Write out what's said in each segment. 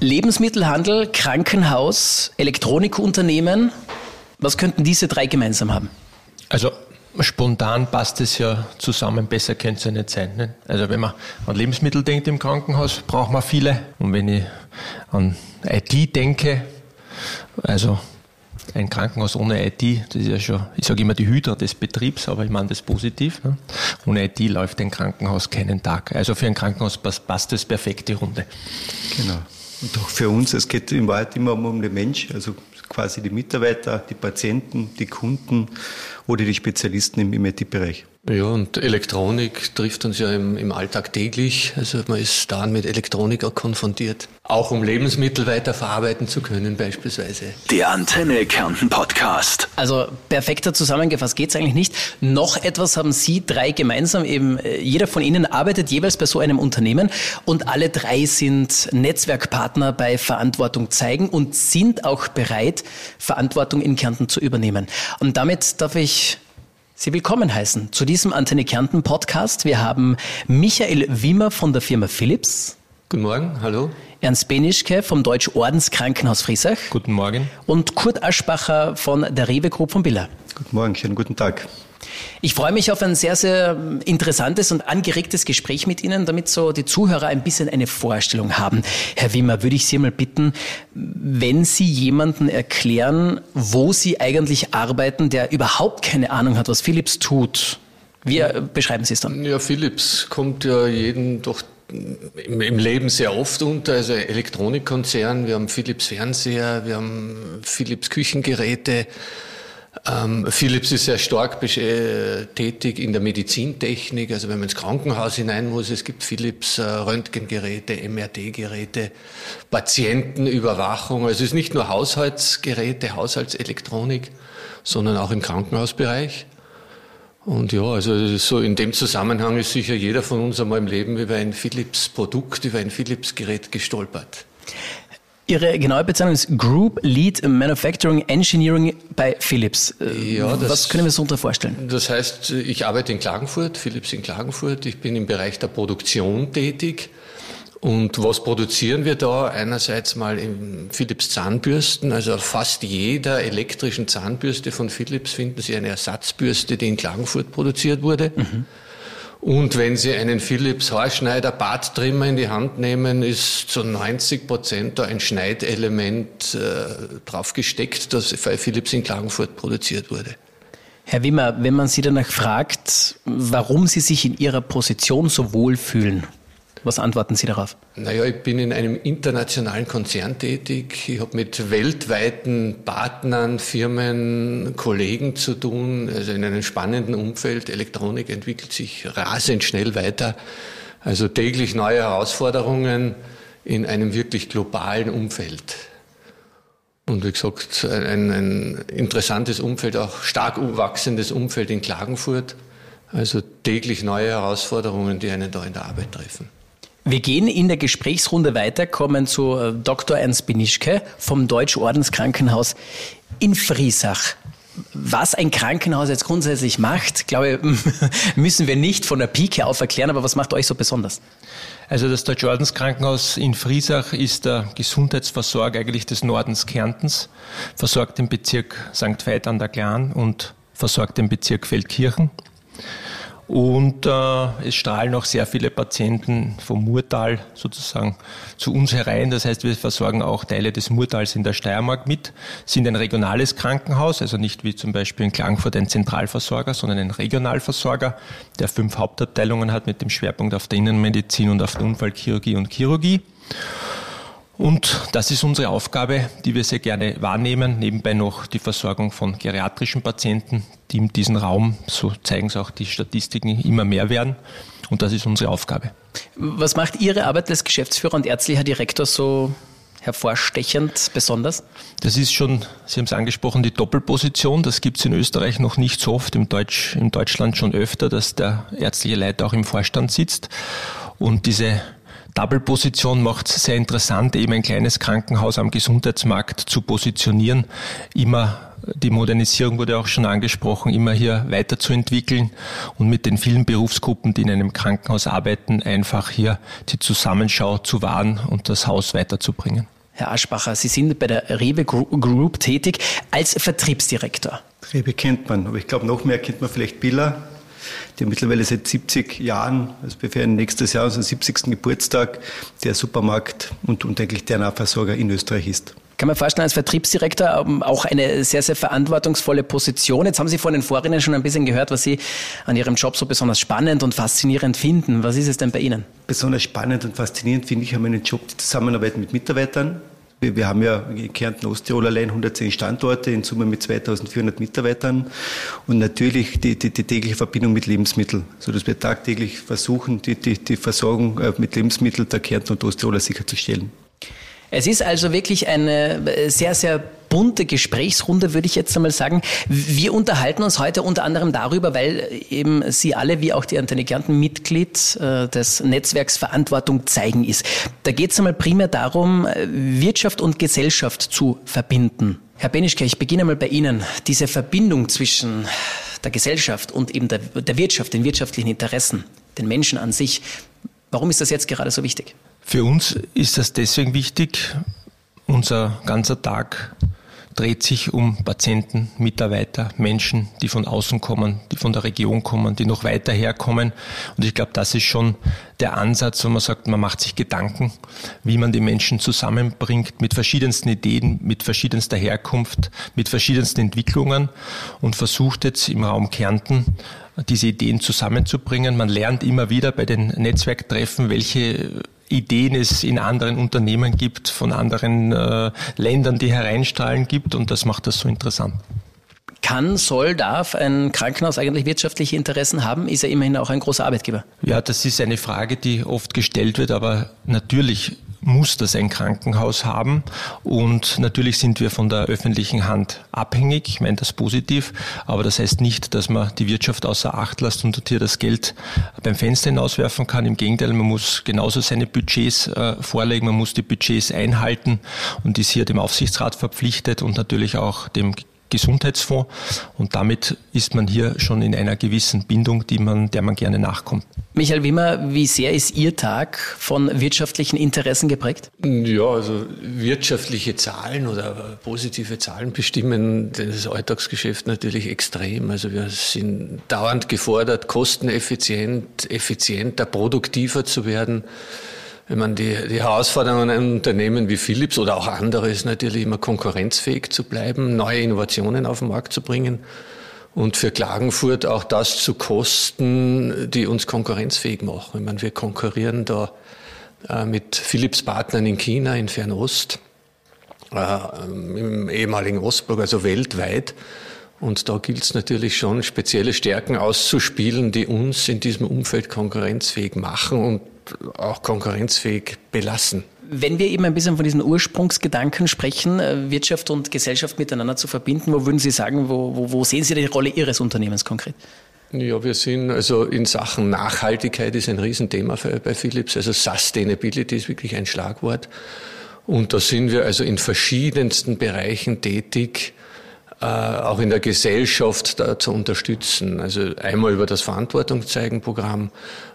Lebensmittelhandel, Krankenhaus, Elektronikunternehmen. Was könnten diese drei gemeinsam haben? Also spontan passt es ja zusammen, besser könnte es ja nicht sein. Ne? Also wenn man an Lebensmittel denkt im Krankenhaus, braucht man viele. Und wenn ich an IT denke, also ein Krankenhaus ohne IT, das ist ja schon, ich sage immer die Hüter des Betriebs, aber ich meine das positiv. Ne? Ohne IT läuft ein Krankenhaus keinen Tag. Also für ein Krankenhaus passt, passt das perfekte Runde. Genau. Und auch für uns, es geht in Wahrheit immer um den Mensch, also quasi die Mitarbeiter, die Patienten, die Kunden oder die Spezialisten im, im IT-Bereich. Ja, und Elektronik trifft uns ja im, im Alltag täglich. Also man ist da mit Elektronik auch konfrontiert. Auch um Lebensmittel weiterverarbeiten zu können beispielsweise. Der Antenne Kärnten Podcast. Also perfekter zusammengefasst geht es eigentlich nicht. Noch etwas haben Sie drei gemeinsam. Eben äh, jeder von Ihnen arbeitet jeweils bei so einem Unternehmen und alle drei sind Netzwerkpartner bei Verantwortung zeigen und sind auch bereit, Verantwortung in Kärnten zu übernehmen. Und damit darf ich Sie willkommen heißen zu diesem Antenne Kärnten Podcast. Wir haben Michael Wimmer von der Firma Philips. Guten Morgen, hallo. Ernst Benischke vom Deutsch-Ordenskrankenhaus Friesach. Guten Morgen. Und Kurt Aschbacher von der Rewe Group von Billa. Guten Morgen, schönen guten Tag. Ich freue mich auf ein sehr, sehr interessantes und angeregtes Gespräch mit Ihnen, damit so die Zuhörer ein bisschen eine Vorstellung haben. Herr Wimmer, würde ich Sie mal bitten, wenn Sie jemanden erklären, wo Sie eigentlich arbeiten, der überhaupt keine Ahnung hat, was Philips tut, wie beschreiben Sie es dann? Ja, Philips kommt ja jeden doch im Leben sehr oft unter, also Elektronikkonzern, wir haben Philips Fernseher, wir haben Philips Küchengeräte, ähm, Philips ist sehr stark äh, tätig in der Medizintechnik, also wenn man ins Krankenhaus hinein muss, es gibt Philips äh, Röntgengeräte, MRT-Geräte, Patientenüberwachung. Also es ist nicht nur Haushaltsgeräte, Haushaltselektronik, sondern auch im Krankenhausbereich. Und ja, also so in dem Zusammenhang ist sicher jeder von uns einmal im Leben über ein Philips-Produkt, über ein Philips-Gerät gestolpert. Ihre genaue Bezeichnung ist Group Lead Manufacturing Engineering bei Philips. Äh, ja, das, Was können wir uns darunter vorstellen? Das heißt, ich arbeite in Klagenfurt, Philips in Klagenfurt. Ich bin im Bereich der Produktion tätig. Und was produzieren wir da? Einerseits mal in Philips Zahnbürsten, also fast jeder elektrischen Zahnbürste von Philips finden Sie eine Ersatzbürste, die in Klagenfurt produziert wurde. Mhm. Und wenn Sie einen Philips Haarschneider Barttrimmer in die Hand nehmen, ist zu 90 Prozent da ein Schneidelement äh, drauf gesteckt, das bei Philips in Klagenfurt produziert wurde. Herr Wimmer, wenn man Sie danach fragt, warum Sie sich in Ihrer Position so wohlfühlen, was antworten Sie darauf? Naja, ich bin in einem internationalen Konzern tätig. Ich habe mit weltweiten Partnern, Firmen, Kollegen zu tun, also in einem spannenden Umfeld. Elektronik entwickelt sich rasend schnell weiter. Also täglich neue Herausforderungen in einem wirklich globalen Umfeld. Und wie gesagt, ein, ein interessantes Umfeld, auch stark wachsendes Umfeld in Klagenfurt. Also täglich neue Herausforderungen, die einen da in der Arbeit treffen. Wir gehen in der Gesprächsrunde weiter, kommen zu äh, Dr. Ernst Binischke vom Deutsch-Ordenskrankenhaus in Friesach. Was ein Krankenhaus jetzt grundsätzlich macht, glaube ich, müssen wir nicht von der Pike auf erklären, aber was macht euch so besonders? Also das Deutsch-Ordenskrankenhaus in Friesach ist der Gesundheitsversorger eigentlich des Nordens Kärntens, versorgt den Bezirk St. Veit an der Glan und versorgt den Bezirk Feldkirchen. Und äh, es strahlen auch sehr viele Patienten vom Murtal sozusagen zu uns herein. Das heißt, wir versorgen auch Teile des Murtals in der Steiermark mit, sind ein regionales Krankenhaus, also nicht wie zum Beispiel in Klagenfurt ein Zentralversorger, sondern ein Regionalversorger, der fünf Hauptabteilungen hat mit dem Schwerpunkt auf der Innenmedizin und auf der Unfallchirurgie und Chirurgie. Und das ist unsere Aufgabe, die wir sehr gerne wahrnehmen. Nebenbei noch die Versorgung von geriatrischen Patienten, die in diesem Raum, so zeigen es auch die Statistiken, immer mehr werden. Und das ist unsere Aufgabe. Was macht Ihre Arbeit als Geschäftsführer und ärztlicher Direktor so hervorstechend besonders? Das ist schon, Sie haben es angesprochen, die Doppelposition. Das gibt es in Österreich noch nicht so oft, im Deutsch, in Deutschland schon öfter, dass der ärztliche Leiter auch im Vorstand sitzt. Und diese Double-Position macht es sehr interessant, eben ein kleines Krankenhaus am Gesundheitsmarkt zu positionieren, immer die Modernisierung wurde auch schon angesprochen, immer hier weiterzuentwickeln und mit den vielen Berufsgruppen, die in einem Krankenhaus arbeiten, einfach hier die Zusammenschau zu wahren und das Haus weiterzubringen. Herr Aschbacher, Sie sind bei der Rewe Group tätig als Vertriebsdirektor. Rewe kennt man, aber ich glaube, noch mehr kennt man vielleicht Billa, der mittlerweile seit 70 Jahren, also feiern nächstes Jahr unseren 70. Geburtstag, der Supermarkt und, und eigentlich der Nahversorger in Österreich ist. Kann man vorstellen, als Vertriebsdirektor ähm, auch eine sehr, sehr verantwortungsvolle Position. Jetzt haben Sie von den Vorrednern schon ein bisschen gehört, was Sie an Ihrem Job so besonders spannend und faszinierend finden. Was ist es denn bei Ihnen? Besonders spannend und faszinierend finde ich an meinem Job die Zusammenarbeit mit Mitarbeitern. Wir, haben ja in Kärnten Osttirol allein 110 Standorte, in Summe mit 2400 Mitarbeitern und natürlich die, die, die tägliche Verbindung mit Lebensmitteln, sodass wir tagtäglich versuchen, die, die, die Versorgung äh, mit Lebensmitteln der Kärnten und Osttiroler sicherzustellen. Es ist also wirklich eine sehr, sehr bunte Gesprächsrunde, würde ich jetzt einmal sagen. Wir unterhalten uns heute unter anderem darüber, weil eben Sie alle, wie auch die Antenne Kärnten, Mitglied äh, des Netzwerks Verantwortung zeigen ist. Da geht es einmal primär darum, Wirtschaft und Gesellschaft zu verbinden. Herr Benischke, ich beginne mal bei Ihnen. Diese Verbindung zwischen der Gesellschaft und eben der, der Wirtschaft, den wirtschaftlichen Interessen, den Menschen an sich. Warum ist das jetzt gerade so wichtig? Für uns ist das deswegen wichtig. Unser ganzer Tag dreht sich um Patienten, Mitarbeiter, Menschen, die von außen kommen, die von der Region kommen, die noch weiter herkommen. Und ich glaube, das ist schon der Ansatz, wo man sagt, man macht sich Gedanken, wie man die Menschen zusammenbringt mit verschiedensten Ideen, mit verschiedenster Herkunft, mit verschiedensten Entwicklungen und versucht jetzt im Raum Kärnten diese Ideen zusammenzubringen. Man lernt immer wieder bei den Netzwerktreffen, welche Ideen es in anderen Unternehmen gibt, von anderen äh, Ländern, die hereinstrahlen gibt und das macht das so interessant. Kann, soll, darf ein Krankenhaus eigentlich wirtschaftliche Interessen haben? Ist er immerhin auch ein großer Arbeitgeber? Ja, das ist eine Frage, die oft gestellt wird, aber natürlich muss das ein Krankenhaus haben. Und natürlich sind wir von der öffentlichen Hand abhängig. Ich meine das positiv. Aber das heißt nicht, dass man die Wirtschaft außer Acht lässt und hier das Geld beim Fenster hinauswerfen kann. Im Gegenteil, man muss genauso seine Budgets äh, vorlegen. Man muss die Budgets einhalten und ist hier dem Aufsichtsrat verpflichtet und natürlich auch dem Gesundheitsfonds. Und damit ist man hier schon in einer gewissen Bindung, die man, der man gerne nachkommt. Michael Wimmer, wie sehr ist Ihr Tag von wirtschaftlichen Interessen geprägt? Ja, also wirtschaftliche Zahlen oder positive Zahlen bestimmen das Alltagsgeschäft natürlich extrem. Also wir sind dauernd gefordert, kosteneffizient, effizienter, produktiver zu werden. Wenn man die, die Herausforderung an Unternehmen wie Philips oder auch andere ist natürlich immer konkurrenzfähig zu bleiben, neue Innovationen auf den Markt zu bringen und für Klagenfurt auch das zu kosten, die uns konkurrenzfähig machen. Ich meine, wir konkurrieren da äh, mit Philips Partnern in China, in Fernost, äh, im ehemaligen Ostblock, also weltweit. Und da gilt es natürlich schon, spezielle Stärken auszuspielen, die uns in diesem Umfeld konkurrenzfähig machen und auch konkurrenzfähig belassen. Wenn wir eben ein bisschen von diesen Ursprungsgedanken sprechen, äh, Wirtschaft und Gesellschaft miteinander zu verbinden, wo würden Sie sagen, wo, wo, wo sehen Sie die Rolle Ihres Unternehmens konkret? Ja, wir sind also in Sachen Nachhaltigkeit ist ein Riesenthema bei Philips. Also Sustainability ist wirklich ein Schlagwort. Und da sind wir also in verschiedensten Bereichen tätig auch in der Gesellschaft da zu unterstützen. Also einmal über das Verantwortung zeigen Programm,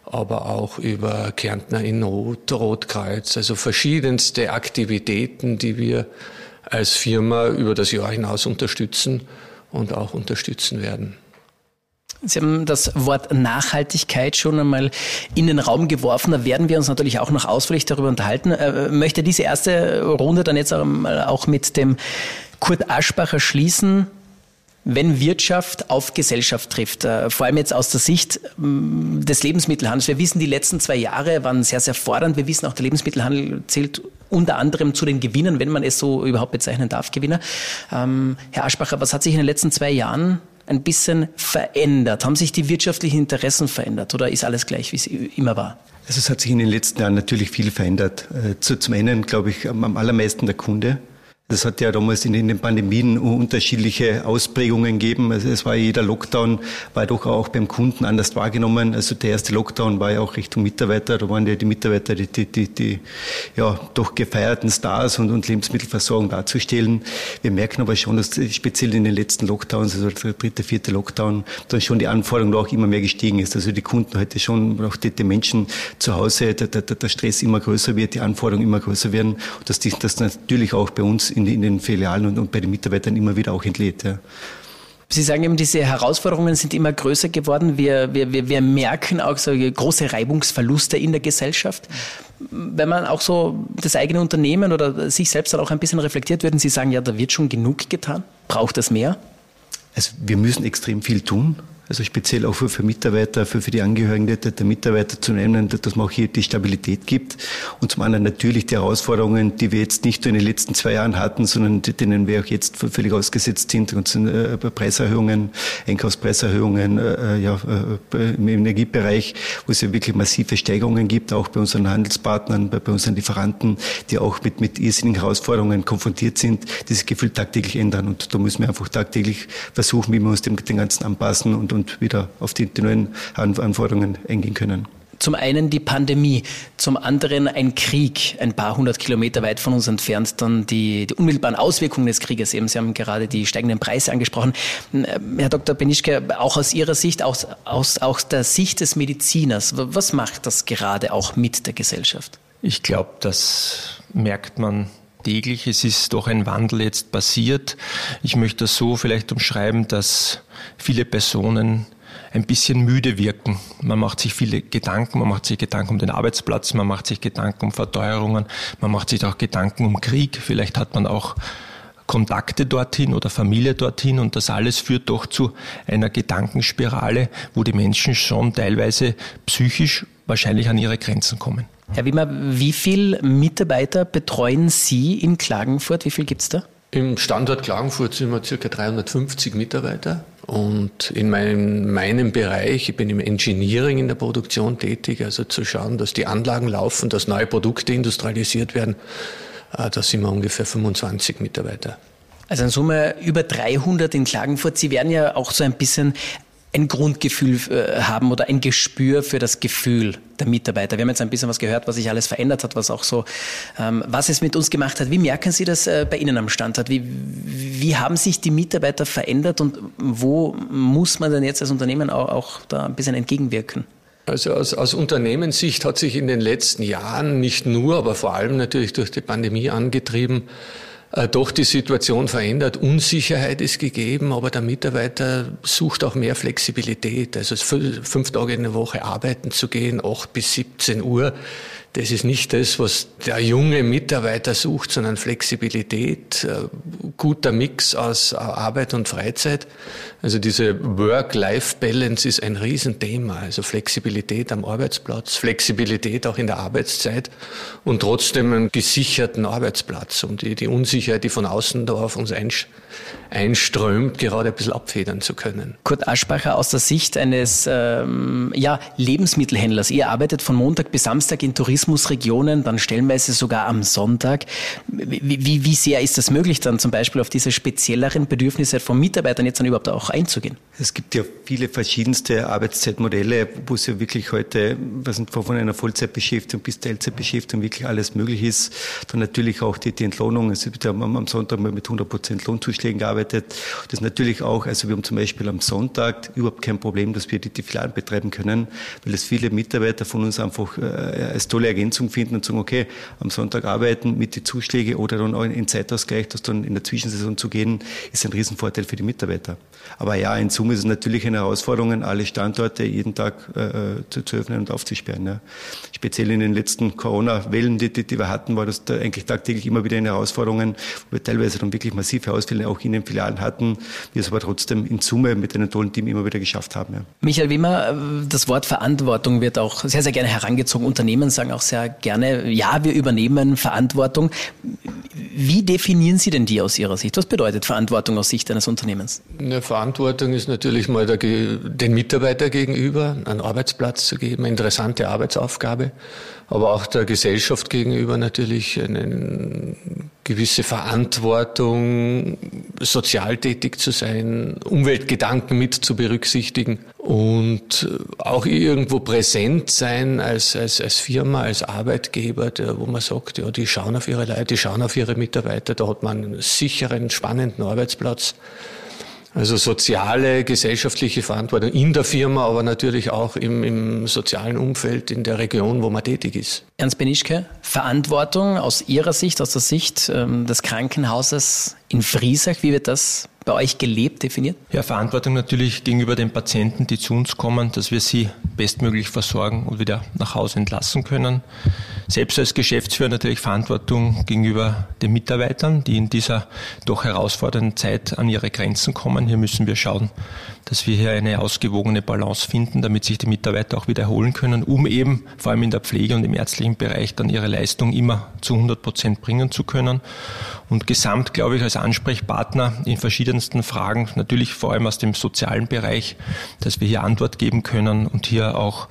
aber auch über Kärntner in Not, Rotkreuz, also verschiedenste Aktivitäten, die wir als Firma über das Jahr hinaus unterstützen und auch unterstützen werden. Sie haben das Wort Nachhaltigkeit schon einmal in den Raum geworfen. Da werden wir uns natürlich auch noch ausführlich darüber unterhalten. Ich äh, möchte diese erste Runde dann jetzt auch mit dem Kurt Aschbacher schließen, wenn Wirtschaft auf Gesellschaft trifft, äh, vor allem jetzt aus der Sicht mm, des Lebensmittelhandels. Wir wissen, die letzten zwei Jahre waren sehr, sehr fordernd. Wir wissen auch, der Lebensmittelhandel zählt unter anderem zu den Gewinnern, wenn man es so überhaupt bezeichnen darf, Gewinner. Ähm, Herr Aschbacher, was hat sich in den letzten zwei Jahren ein bisschen verändert? Haben sich die wirtschaftlichen Interessen verändert oder ist alles gleich, wie es immer war? Also es hat sich in den letzten Jahren natürlich viel verändert. Äh, zum einen, glaube ich, am allermeisten der Kunde Das hat ja damals in, in, den Pandemien unterschiedliche Ausprägungen gegeben. Also es war jeder Lockdown, war doch auch beim Kunden anders wahrgenommen. Also der erste Lockdown war ja auch Richtung Mitarbeiter. Da waren ja die Mitarbeiter die, die, die, die ja, doch gefeierten Stars und, und Lebensmittelversorgung darzustellen. Wir merken aber schon, dass speziell in den letzten Lockdowns, also der dritte, vierte Lockdown, dann schon die Anforderung auch immer mehr gestiegen ist. Also die Kunden heute schon, auch die, die Menschen zu Hause, der, der, der Stress immer größer wird, die Anforderungen immer größer werden und dass das natürlich auch bei uns in, in den Filialen und, und, bei den Mitarbeitern immer wieder auch entlädt. Ja. Sie sagen eben, diese Herausforderungen sind immer größer geworden. Wir, wir, wir, wir merken auch so große Reibungsverluste in der Gesellschaft. Wenn man auch so das eigene Unternehmen oder sich selbst dann auch ein bisschen reflektiert, würden Sie sagen, ja, da wird schon genug getan? Braucht es mehr? Also wir müssen extrem viel tun also speziell auch für, für Mitarbeiter, für, für die Angehörigen der, der Mitarbeiter zu nennen, dass man auch hier die Stabilität gibt. Und zum anderen natürlich die Herausforderungen, die wir jetzt nicht nur in den letzten zwei Jahren hatten, sondern denen wir auch jetzt völlig ausgesetzt sind. Und sind äh, Preiserhöhungen, Einkaufspreiserhöhungen äh, äh, ja, äh, im Energiebereich, wo es ja wirklich massive Steigerungen gibt, auch bei unseren Handelspartnern, bei, bei unseren Lieferanten, die auch mit, mit irrsinnigen Herausforderungen konfrontiert sind, die sich gefühlt tagtäglich ändern. Und da müssen wir einfach tagtäglich versuchen, wie wir uns dem, dem Ganzen anpassen und und wieder auf die, die neuen Anforderungen eingehen können. Zum einen die Pandemie, zum anderen ein Krieg, ein paar hundert Kilometer weit von uns entfernt, dann die, die unmittelbaren Auswirkungen des Krieges. Eben, Sie haben gerade die steigenden Preise angesprochen. Äh, Herr Dr. Benischke, auch aus Ihrer Sicht, aus, aus, aus der Sicht des Mediziners, was macht das gerade auch mit der Gesellschaft? Ich glaube, das merkt man täglich. Es ist doch ein Wandel jetzt passiert. Ich möchte das so vielleicht umschreiben, dass viele Personen ein bisschen müde wirken. Man macht sich viele Gedanken, man macht sich Gedanken um den Arbeitsplatz, man macht sich Gedanken um Verteuerungen, man macht sich auch Gedanken um Krieg. Vielleicht hat man auch Kontakte dorthin oder Familie dorthin und das alles führt doch zu einer Gedankenspirale, wo die Menschen schon teilweise psychisch wahrscheinlich an ihre Grenzen kommen. Herr Wimmer, wie viele Mitarbeiter betreuen Sie in Klagenfurt? Wie viel gibt es da? Im Standort Klagenfurt sind wir ca. 350 Mitarbeiter. Und in meinem, meinem Bereich, ich bin im Engineering in der Produktion tätig, also zu schauen, dass die Anlagen laufen, dass neue Produkte industrialisiert werden, äh, da sind wir ungefähr 25 Mitarbeiter. Also in Summe über 300 in Klagenfurt. Sie werden ja auch so ein bisschen ein Grundgefühl äh, haben oder ein Gespür für das Gefühl der Mitarbeiter. Wir haben jetzt ein bisschen was gehört, was sich alles verändert hat, was auch so, ähm, was es mit uns gemacht hat. Wie merken Sie das äh, bei Ihnen am Standort? Wie, wie haben sich die Mitarbeiter verändert und wo muss man denn jetzt als Unternehmen auch, auch da ein bisschen entgegenwirken? Also aus, aus Unternehmenssicht hat sich in den letzten Jahren nicht nur, aber vor allem natürlich durch die Pandemie angetrieben, äh, doch die Situation verändert. Unsicherheit ist gegeben, aber der Mitarbeiter sucht auch mehr Flexibilität. Also fünf Tage in der Woche arbeiten zu gehen, acht bis 17 Uhr, das ist nicht das, was der junge Mitarbeiter sucht, sondern Flexibilität, äh, guter Mix aus äh, Arbeit und Freizeit. Also diese Work-Life-Balance ist ein Riesenthema. Also Flexibilität am Arbeitsplatz, Flexibilität auch in der Arbeitszeit und trotzdem einen gesicherten Arbeitsplatz, um die, die Unsicherheit, die von außen da auf uns einströmt, gerade ein bisschen abfedern zu können. Kurt Aschbacher, aus der Sicht eines ähm, ja, Lebensmittelhändlers. Ihr arbeitet von Montag bis Samstag in Tourismusregionen, dann stellenweise sogar am Sonntag. Wie, wie, wie sehr ist das möglich, dann zum Beispiel auf diese spezielleren Bedürfnisse von Mitarbeitern jetzt dann überhaupt auch einzugehen? Es gibt ja viele verschiedenste Arbeitszeitmodelle, wo es ja wirklich heute, was sind von einer Vollzeitbeschäftigung bis Teilzeitbeschäftigung wirklich alles möglich ist. Dann natürlich auch die, die Entlohnung. Also wir haben am Sonntag mal mit 100 Prozent Lohnzuschlägen gearbeitet. Das natürlich auch, also wir haben zum Beispiel am Sonntag überhaupt kein Problem, dass wir die, die Filialen betreiben können, weil es viele Mitarbeiter von uns einfach äh, als tolle Ergänzung finden und sagen, okay, am Sonntag arbeiten mit den Zuschlägen oder dann auch in Zeitausgleich, das dann in der Zwischensaison zu gehen, ist ein Riesenvorteil für die Mitarbeiter. Aber ja, in Summe ist es natürlich eine Herausforderung, alle Standorte jeden Tag äh, zu, zu, öffnen und aufzusperren. Ja. Speziell in den letzten Corona-Wellen, die, die, die, wir hatten, war das da eigentlich tagtäglich immer wieder eine Herausforderung, wo wir teilweise dann wirklich massive Ausfälle auch in den Filialen hatten, wir es aber trotzdem in Summe mit einem tollen Team immer wieder geschafft haben. Ja. Michael Wimmer, das Wort Verantwortung wird auch sehr, sehr gerne herangezogen. Unternehmen sagen auch sehr gerne, ja, wir übernehmen Verantwortung. Wie definieren Sie denn die aus Ihrer Sicht? Was bedeutet Verantwortung aus Sicht eines Unternehmens? Eine Verantwortung ist natürlich mal der, den Mitarbeiter gegenüber, einen Arbeitsplatz zu geben, eine interessante Arbeitsaufgabe, aber auch der Gesellschaft gegenüber natürlich einen gewisse Verantwortung, sozial tätig zu sein, Umweltgedanken mit zu berücksichtigen und auch irgendwo präsent sein als, als, als Firma, als Arbeitgeber, der, wo man sagt, ja, die schauen auf ihre Leute, die schauen auf ihre Mitarbeiter, da hat man einen sicheren, spannenden Arbeitsplatz. Also soziale, gesellschaftliche Verantwortung in der Firma, aber natürlich auch im, im sozialen Umfeld in der Region, wo man tätig ist. Ernst Benischke, Verantwortung aus Ihrer Sicht, aus der Sicht ähm, des Krankenhauses in Friesach, wie wird das bei euch gelebt, definiert? Ja, Verantwortung natürlich gegenüber den Patienten, die zu uns kommen, dass wir sie bestmöglich versorgen und wieder nach Hause entlassen können. Selbst als Geschäftsführer natürlich Verantwortung gegenüber den Mitarbeitern, die in dieser doch herausfordernden Zeit an ihre Grenzen kommen. Hier müssen wir schauen, dass wir hier eine ausgewogene Balance finden, damit sich die Mitarbeiter auch wieder erholen können, um eben vor allem in der Pflege und im ärztlichen Bereich dann ihre Leistung immer zu 100 Prozent bringen zu können. Und gesamt, glaube ich, als Ansprechpartner in verschiedensten Fragen, natürlich vor allem aus dem sozialen Bereich, dass wir hier Antwort geben können und hier auch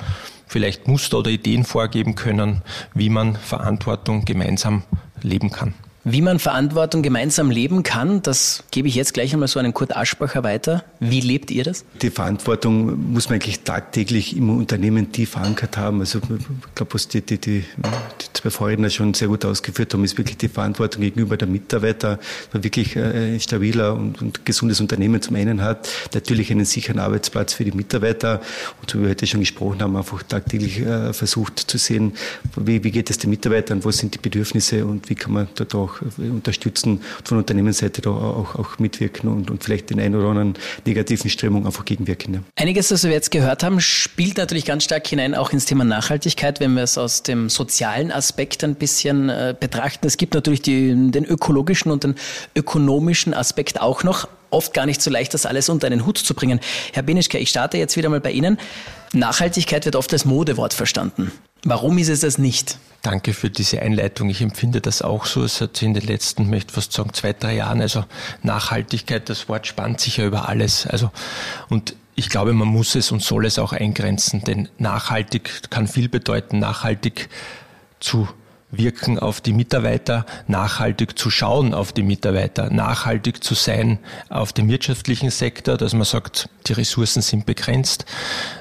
vielleicht Muster oder Ideen vorgeben können, wie man Verantwortung gemeinsam leben kann. Wie man Verantwortung gemeinsam leben kann, das gebe ich jetzt gleich einmal so an Kurt Aschbacher weiter. Wie lebt ihr das? Die Verantwortung muss man eigentlich tagtäglich im Unternehmen tief verankert haben. Also ich glaube, was die, die, die, die zwei Vorredner schon sehr gut ausgeführt haben, ist wirklich die Verantwortung gegenüber der Mitarbeiter, man wirklich ein stabiler und, und gesundes Unternehmen zum einen hat, natürlich einen sicheren Arbeitsplatz für die Mitarbeiter und so wie wir heute schon gesprochen haben, einfach tagtäglich äh, versucht zu sehen, wie, wie geht es den Mitarbeitern, was sind die Bedürfnisse und wie kann man dort auch auch unterstützen und von Unternehmensseite da auch, auch mitwirken und, und vielleicht den einen oder anderen negativen Strömungen einfach gegenwirken. Ja. Einiges, das wir jetzt gehört haben, spielt natürlich ganz stark hinein auch ins Thema Nachhaltigkeit, wenn wir es aus dem sozialen Aspekt ein bisschen äh, betrachten. Es gibt natürlich die, den ökologischen und den ökonomischen Aspekt auch noch. Oft gar nicht so leicht, das alles unter einen Hut zu bringen. Herr Benischke, ich starte jetzt wieder mal bei Ihnen. Nachhaltigkeit wird oft als Modewort verstanden. Warum ist es das nicht? Danke für diese Einleitung. Ich empfinde das auch so. Es hat sich in den letzten, möchte fast sagen, zwei, drei Jahren, also Nachhaltigkeit, das Wort spannt sich ja über alles. Also, und ich glaube, man muss es und soll es auch eingrenzen, denn nachhaltig kann viel bedeuten, nachhaltig zu wirken auf die Mitarbeiter, nachhaltig zu schauen auf die Mitarbeiter, nachhaltig zu sein auf dem wirtschaftlichen Sektor, dass man sagt, die Ressourcen sind begrenzt,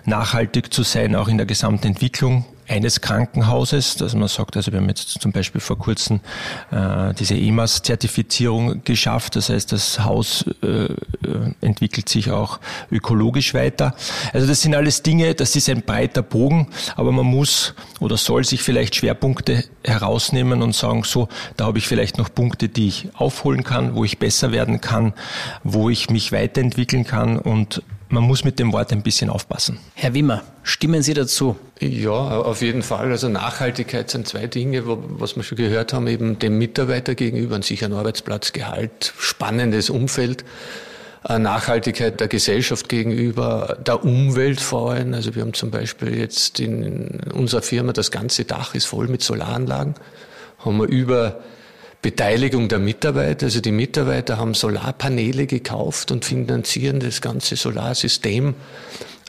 nachhaltig zu sein auch in der gesamten Entwicklung eines Krankenhauses, dass man sagt, also wir haben jetzt zum Beispiel vor kurzem äh, diese EMAS-Zertifizierung geschafft, das heißt, das Haus äh, entwickelt sich auch ökologisch weiter. Also das sind alles Dinge, das ist ein breiter Bogen, aber man muss oder soll sich vielleicht Schwerpunkte herausnehmen und sagen, so, da habe ich vielleicht noch Punkte, die ich aufholen kann, wo ich besser werden kann, wo ich mich weiterentwickeln kann und man muss mit dem Wort ein bisschen aufpassen. Herr Wimmer, stimmen Sie dazu? Ja, auf jeden Fall. Also Nachhaltigkeit sind zwei Dinge, was wir schon gehört haben, eben dem Mitarbeiter gegenüber ein sicheren Arbeitsplatz, Gehalt, spannendes Umfeld. Äh, Nachhaltigkeit der Gesellschaft gegenüber, der Umwelt vor allem. Also wir haben zum Beispiel jetzt in unserer Firma das ganze Dach ist voll mit Solaranlagen. Haben wir über Beteiligung der Mitarbeiter. Also die Mitarbeiter haben Solarpaneele gekauft und finanzieren das ganze Solarsystem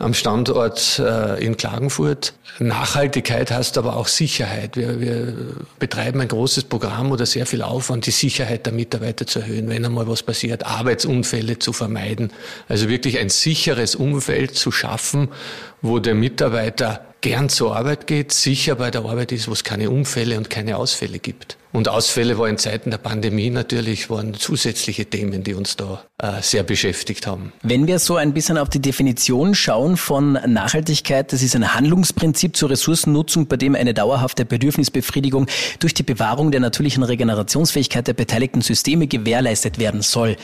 am Standort äh, in Klagenfurt. Nachhaltigkeit heißt aber auch Sicherheit. Wir, wir betreiben ein großes Programm oder sehr viel Aufwand, die Sicherheit der Mitarbeiter zu erhöhen, wenn einmal was passiert, Arbeitsunfälle zu vermeiden. Also wirklich ein sicheres Umfeld zu schaffen, wo der Mitarbeiter gern zur Arbeit geht, sicher bei der Arbeit ist, wo es keine Unfälle und keine Ausfälle gibt. Und Ausfälle war in Zeiten der Pandemie natürlich, waren zusätzliche Themen, die uns da äh, sehr beschäftigt haben. Wenn wir so ein bisschen auf die Definition schauen von Nachhaltigkeit, das ist ein Handlungsprinzip zur Ressourcennutzung, bei dem eine dauerhafte Bedürfnisbefriedigung durch die Bewahrung der natürlichen Regenerationsfähigkeit der beteiligten Systeme gewährleistet werden soll.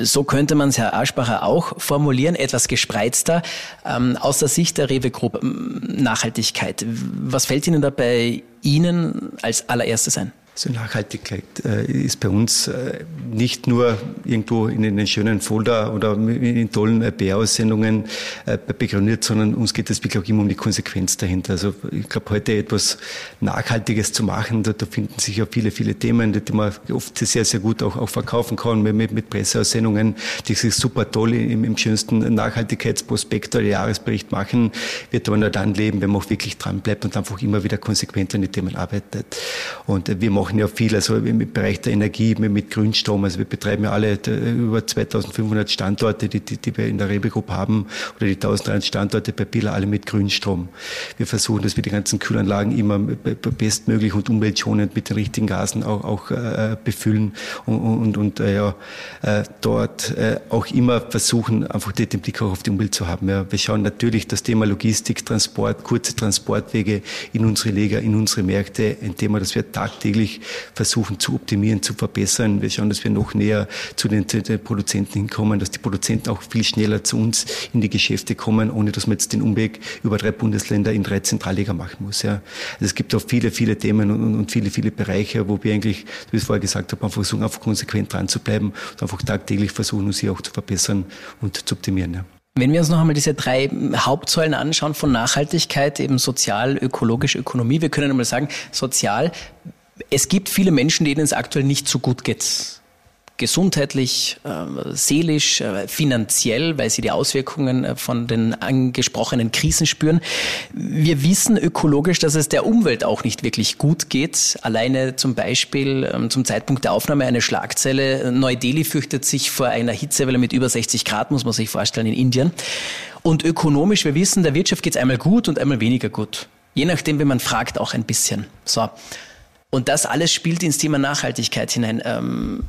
So könnte man es, Herr Aschbacher, auch formulieren, etwas gespreizter, ähm, aus der Sicht der Rewe Group. Nachhaltigkeit. Was fällt Ihnen da bei Ihnen als allererstes ein? So Nachhaltigkeit äh, ist bei uns äh, nicht nur irgendwo in einen schönen Folder oder in tollen äh, PR-Aussendungen äh, begründet, sondern uns geht es wirklich auch immer um die Konsequenz dahinter. Also ich glaube, heute etwas Nachhaltiges zu machen, da, da, finden sich ja viele, viele Themen, die man oft sehr, sehr gut auch, auch verkaufen kann mit, mit, Presseaussendungen, die sich super toll im, im schönsten Nachhaltigkeitsprospekt oder Jahresbericht machen, wird aber nur dann leben, wenn man auch wirklich dran bleibt und einfach immer wieder konsequent an die Themen arbeitet. Und wir machen machen ja viel, also im Bereich der Energie mit Grünstrom. Also wir betreiben ja alle über 2500 Standorte, die, die, die wir in der Rebe Group haben, oder die 1300 Standorte bei Billa, alle mit Grünstrom. Wir versuchen, dass wir die ganzen Kühlanlagen immer bestmöglich und umweltschonend mit den richtigen Gasen auch, auch äh, befüllen und, und, und äh, ja, äh, dort äh, auch immer versuchen, einfach den Blick auch auf die Umwelt zu haben. Ja. Wir schauen natürlich das Thema Logistik, Transport, kurze Transportwege in unsere Lager, in unsere Märkte, ein Thema, das wir tagtäglich versuchen zu optimieren, zu verbessern. Wir schauen, dass wir noch näher zu den, zu den Produzenten hinkommen, dass die Produzenten auch viel schneller zu uns in die Geschäfte kommen, ohne dass man jetzt den Umweg über drei Bundesländer in drei Zentralliga machen muss. Ja. Also es gibt auch viele, viele Themen und, und viele, viele Bereiche, wo wir eigentlich, wie ich vorher gesagt habe, versuchen, einfach konsequent dran zu bleiben und einfach tagtäglich versuchen, uns hier auch zu verbessern und zu optimieren. Ja. Wenn wir uns noch einmal diese drei Hauptsäulen anschauen von Nachhaltigkeit, eben sozial, ökologisch, Ökonomie, wir können einmal sagen, sozial, es gibt viele Menschen, denen es aktuell nicht so gut geht gesundheitlich, äh, seelisch, äh, finanziell, weil sie die Auswirkungen äh, von den angesprochenen Krisen spüren. Wir wissen ökologisch, dass es der Umwelt auch nicht wirklich gut geht. Alleine zum Beispiel ähm, zum Zeitpunkt der Aufnahme eine Schlagzeile. Neu-Delhi fürchtet sich vor einer Hitzewelle mit über 60 Grad, muss man sich vorstellen, in Indien. Und ökonomisch, wir wissen, der Wirtschaft geht es einmal gut und einmal weniger gut. Je nachdem, wie man fragt, auch ein bisschen. So. Und das alles spielt ins Thema Nachhaltigkeit hinein. Ähm,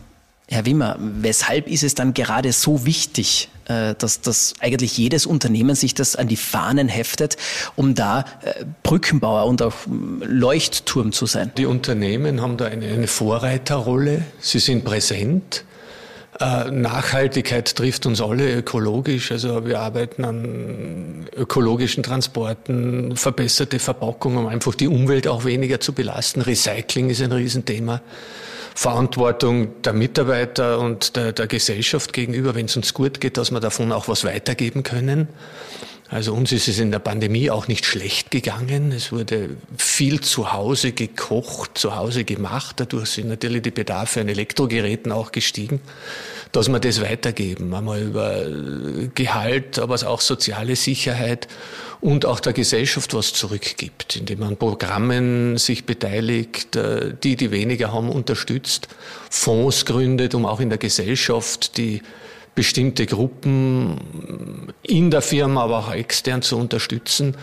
Herr Wimmer, weshalb ist es dann gerade so wichtig, äh, dass, dass eigentlich jedes Unternehmen sich das an die Fahnen heftet, um da äh, Brückenbauer und auch ähm, Leuchtturm zu sein? Die Unternehmen haben da eine, eine Vorreiterrolle. Sie sind präsent. Äh, Nachhaltigkeit trifft uns alle ökologisch. Also wir arbeiten an ökologischen Transporten, verbesserte Verpackung, um einfach die Umwelt auch weniger zu belasten. Recycling ist ein Riesenthema. Verantwortung der Mitarbeiter und der, der Gesellschaft gegenüber, wenn es uns gut geht, dass wir davon auch was weitergeben können. Also uns ist es in der Pandemie auch nicht schlecht gegangen. Es wurde viel zu Hause gekocht, zu Hause gemacht. Dadurch sind natürlich die Bedarfe an Elektrogeräten auch gestiegen, dass wir das weitergeben. Einmal über Gehalt, aber auch soziale Sicherheit und auch der Gesellschaft was zurückgibt, indem man Programmen sich beteiligt, äh, die, die weniger haben, unterstützt, Fonds gründet, um auch in der Gesellschaft die bestimmte Gruppen in der Firma, aber auch extern zu unterstützen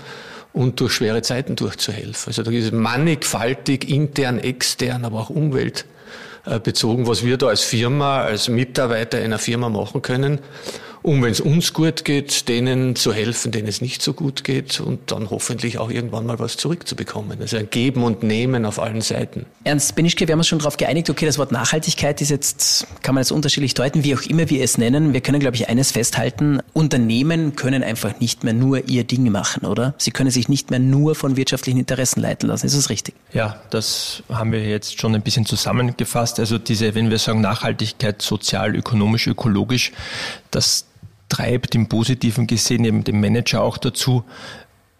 und durch schwere Zeiten durchzuhelfen. Also da ist mannigfaltig, intern, extern, aber auch umweltbezogen, was wir da als Firma, als Mitarbeiter einer Firma machen können um, wenn es uns gut geht, denen zu helfen, denen es nicht so gut geht und dann hoffentlich auch irgendwann mal was zurückzubekommen. Also ein Geben und Nehmen auf allen Seiten. Ernst Benischke, wir haben uns schon darauf geeinigt, okay, das Wort Nachhaltigkeit ist jetzt, kann man jetzt unterschiedlich deuten, wie auch immer wir es nennen. Wir können, glaube ich, eines festhalten. Unternehmen können einfach nicht mehr nur ihr Ding machen, oder? Sie können sich nicht mehr nur von wirtschaftlichen Interessen leiten lassen. Ist das richtig? Ja, das haben wir jetzt schon ein bisschen zusammengefasst. Also diese, wenn wir sagen Nachhaltigkeit sozial, ökonomisch, ökologisch, das treibt im Positiven gesehen eben den Manager auch dazu,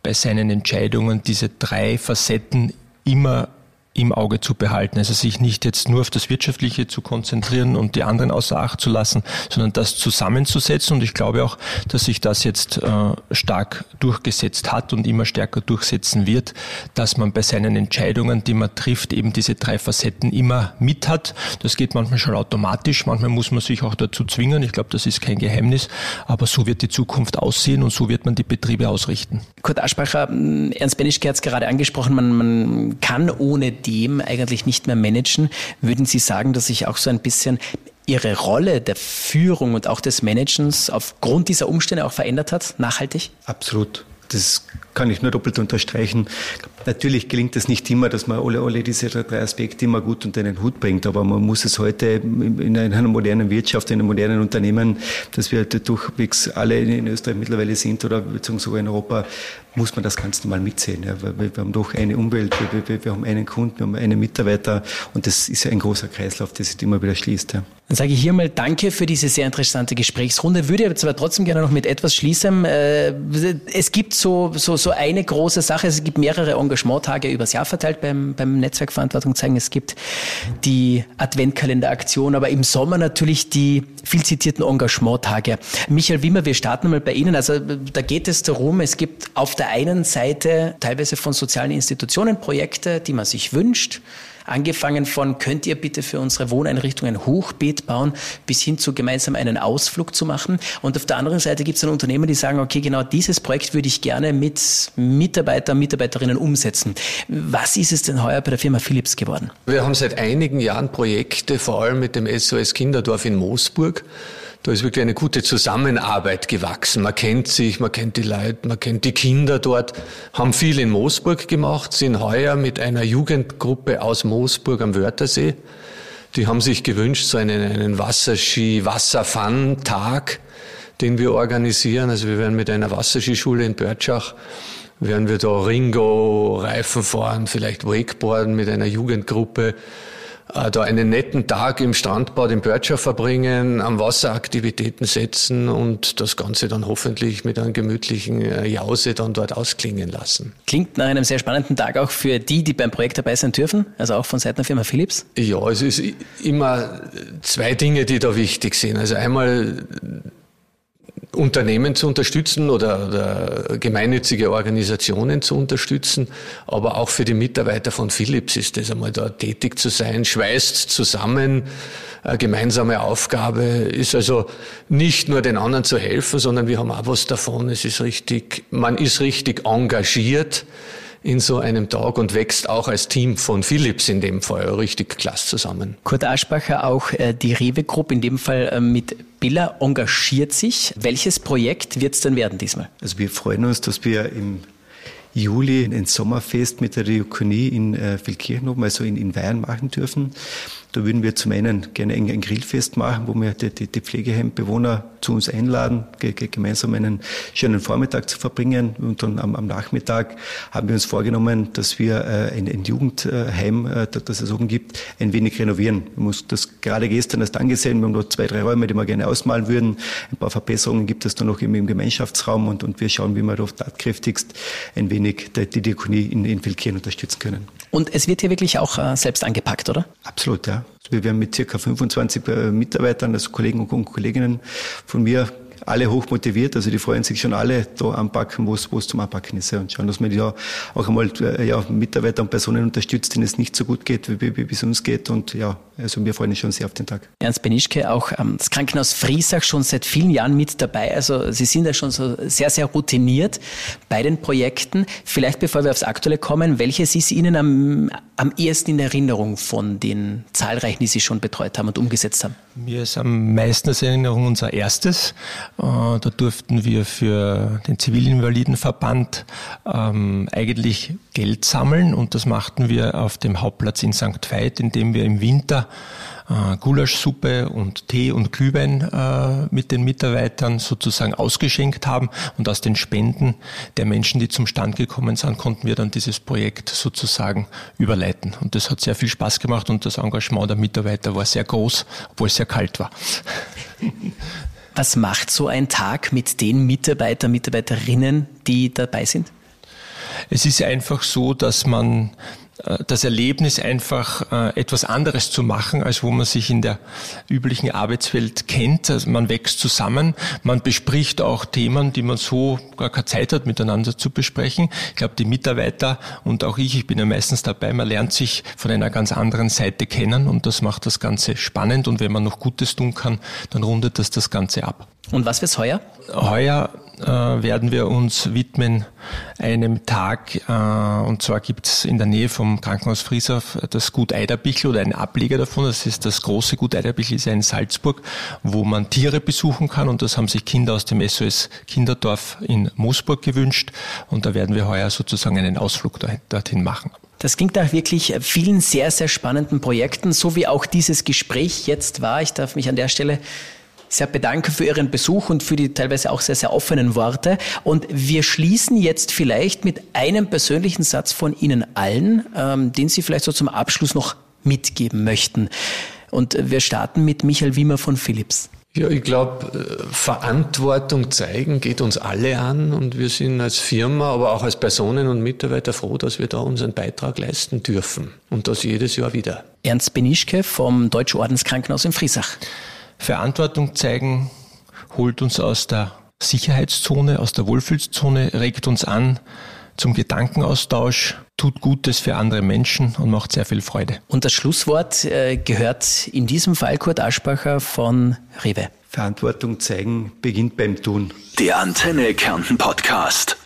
bei seinen Entscheidungen diese drei Facetten immer im Auge zu behalten. Also sich nicht jetzt nur auf das Wirtschaftliche zu konzentrieren und die anderen außer Acht zu lassen, sondern das zusammenzusetzen. Und ich glaube auch, dass sich das jetzt äh, stark durchgesetzt hat und immer stärker durchsetzen wird, dass man bei seinen Entscheidungen, die man trifft, eben diese drei Facetten immer mit hat. Das geht manchmal schon automatisch, manchmal muss man sich auch dazu zwingen. Ich glaube, das ist kein Geheimnis, aber so wird die Zukunft aussehen und so wird man die Betriebe ausrichten. Kurt Aschbacher, Ernst Benischke hat es gerade angesprochen, man, man kann ohne dem eigentlich nicht mehr managen. Würden Sie sagen, dass sich auch so ein bisschen Ihre Rolle der Führung und auch des Managens aufgrund dieser Umstände auch verändert hat, nachhaltig? Absolut. Das kann ich nur doppelt unterstreichen. Natürlich gelingt es nicht immer, dass man alle, alle diese drei Aspekte immer gut unter einen Hut bringt, aber man muss es heute in einer modernen Wirtschaft, in einem modernen Unternehmen, dass wir durchwegs alle in Österreich mittlerweile sind oder beziehungsweise in Europa, muss man das ganz normal mitsehen. Ja, weil wir haben doch eine Umwelt, wir, wir, wir haben einen Kunden, wir haben einen Mitarbeiter und das ist ja ein großer Kreislauf, der sich immer wieder schließt. Ja. Dann sage ich hier mal Danke für diese sehr interessante Gesprächsrunde. Würde aber zwar trotzdem gerne noch mit etwas schließen. Äh, es gibt so, so, so eine große Sache, es gibt mehrere Engagementtage übers Jahr verteilt beim, beim Netzwerkverantwortung zeigen. Es gibt die Adventkalenderaktion, aber im Sommer natürlich die viel zitierten Engagementtage. Michael Wimmer, wir starten mal bei Ihnen. Also da geht es darum, es gibt auf der einen Seite teilweise von sozialen Institutionen Projekte, die man sich wünscht, Angefangen von, könnt ihr bitte für unsere Wohneinrichtung ein Hochbeet bauen, bis hin zu gemeinsam einen Ausflug zu machen. Und auf der anderen Seite gibt es dann Unternehmen, die sagen, okay, genau dieses Projekt würde ich gerne mit Mitarbeitern, Mitarbeiterinnen umsetzen. Was ist es denn heuer bei der Firma Philips geworden? Wir haben seit einigen Jahren Projekte, vor allem mit dem SOS Kinderdorf in Moosburg. Da ist wirklich eine gute Zusammenarbeit gewachsen. Man kennt sich, man kennt die Leute, man kennt die Kinder dort, haben viel in Moosburg gemacht, sind heuer mit einer Jugendgruppe aus Moosburg am Wörthersee. Die haben sich gewünscht, so einen, einen Wasserski, Wasserfun-Tag, den wir organisieren. Also wir werden mit einer Wasserskischule in Börtschach werden wir da Ringo, Reifen fahren, vielleicht Wakeboarden mit einer Jugendgruppe äh, da einen netten Tag im Strandbad in Börtscher verbringen, am Wasseraktivitäten setzen und das Ganze dann hoffentlich mit einem gemütlichen äh, Jause dann dort ausklingen lassen. Klingt nach einem sehr spannenden Tag auch für die, die beim Projekt dabei sein dürfen, also auch von Seiten der Firma Philips? Ja, es ist immer zwei Dinge, die da wichtig sind. Also einmal Unternehmen zu unterstützen oder, oder, gemeinnützige Organisationen zu unterstützen, aber auch für die Mitarbeiter von Philips ist es einmal da tätig zu sein, schweißt zusammen, eine gemeinsame Aufgabe ist also nicht nur den anderen zu helfen, sondern wir haben auch was davon. Es ist richtig, man ist richtig engagiert in so einem Tag und wächst auch als Team von Philips in dem Fall richtig klasse zusammen. Kurt Aschbacher, auch äh, die Rewe Group, in dem Fall äh, mit Billa, engagiert sich. Welches Projekt wird es denn werden diesmal? Also wir freuen uns, dass wir im Juli ein Sommerfest mit der Diakonie in äh, Vilkirchen, also in, in Weihern machen dürfen. Da würden wir zum einen gerne ein, Grillfest machen, wo wir die, die, die Pflegeheimbewohner zu uns einladen, ge, ge, gemeinsam einen schönen Vormittag zu verbringen. Und dann am, am Nachmittag haben wir uns vorgenommen, dass wir äh, ein, ein Jugendheim, äh, das es oben gibt, ein wenig renovieren. Wir mussten das gerade gestern erst angesehen. Wir haben noch zwei, drei Räume, die wir gerne ausmalen würden. Ein paar Verbesserungen gibt es da noch im, im Gemeinschaftsraum und, und wir schauen, wie wir da tatkräftigst ein wenig die, die Diakonie in, in Vilkirchen unterstützen können. Und es wird hier wirklich auch äh, selbst angepackt, oder? Absolut, ja. Wir werden mit circa 25 äh, Mitarbeitern, also Kollegen und Kolleginnen von mir alle hoch motiviert, also die freuen sich schon alle da anpacken, wo es, wo es zum Anpacken ist. Ja. Und schauen, dass man ja auch einmal äh, ja, Mitarbeiter und Personen unterstützt, denen es nicht so gut geht, wie, wie, wie es uns geht. Und ja, also wir freuen uns schon sehr auf den Tag. Ernst Benischke, auch ähm, das Krankenhaus Friesach schon seit vielen Jahren mit dabei. Also Sie sind ja schon so sehr, sehr routiniert bei den Projekten. Vielleicht bevor wir aufs Aktuelle kommen, welches ist Ihnen am, am ehesten in Erinnerung von den zahlreichen, die Sie schon betreut haben und umgesetzt haben? Mir ist am meisten in Erinnerung unser erstes. Äh, da durften wir für den Zivilinvalidenverband ähm, eigentlich Geld sammeln und das machten wir auf dem Hauptplatz in St. Veit, indem wir im Winter äh, Gulaschsuppe und Tee und Glühwein äh, mit den Mitarbeitern sozusagen ausgeschenkt haben und aus den Spenden der Menschen, die zum Stand gekommen sind, konnten wir dann dieses Projekt sozusagen überleiten. Und das hat sehr viel Spaß gemacht und das Engagement der Mitarbeiter war sehr groß, obwohl es sehr kalt war. Was macht so ein Tag mit den Mitarbeiter, Mitarbeiterinnen, die dabei sind? Es ist einfach so, dass man das Erlebnis einfach äh, etwas anderes zu machen, als wo man sich in der üblichen Arbeitswelt kennt. Also man wächst zusammen, man bespricht auch Themen, die man so gar keine Zeit hat, miteinander zu besprechen. Ich glaube, die Mitarbeiter und auch ich, ich bin ja meistens dabei, man lernt sich von einer ganz anderen Seite kennen und das macht das Ganze spannend und wenn man noch Gutes tun kann, dann rundet das das Ganze ab. Und was wird's heuer? Heuer äh, werden wir uns widmen einem Tag, äh, und zwar gibt es in der Nähe vom Krankenhaus Frieshof das Gut Eiderbichl oder einen Ableger davon. Das ist das große Gut Eiderbichl, ist ja in Salzburg, wo man Tiere besuchen kann und das haben sich Kinder aus dem SOS Kinderdorf in Moosburg gewünscht und da werden wir heuer sozusagen einen Ausflug dorthin machen. Das klingt nach wirklich vielen sehr, sehr spannenden Projekten, so wie auch dieses Gespräch jetzt war. Ich darf mich an der Stelle sehr bedanken für Ihren Besuch und für die teilweise auch sehr, sehr offenen Worte. Und wir schließen jetzt vielleicht mit einem persönlichen Satz von Ihnen allen, ähm, den Sie vielleicht so zum Abschluss noch mitgeben möchten. Und wir starten mit Michael Wiemer von Philips. Ja, ich glaube, äh, Verantwortung zeigen geht uns alle an und wir sind als Firma, aber auch als Personen und Mitarbeiter froh, dass wir da unseren Beitrag leisten dürfen und das jedes Jahr wieder. Ernst Benischke vom Deutschen Ordenskrankenhaus in Friesach. Verantwortung zeigen holt uns aus der Sicherheitszone, aus der Wohlfühlzone, regt uns an, zum Gedankenaustausch, tut Gutes für andere Menschen und macht sehr viel Freude. Und das Schlusswort äh, gehört in diesem Fall Kurt Aschbacher von Rewe. Verantwortung zeigen beginnt beim Tun. Der Antenne Kärnten Podcast.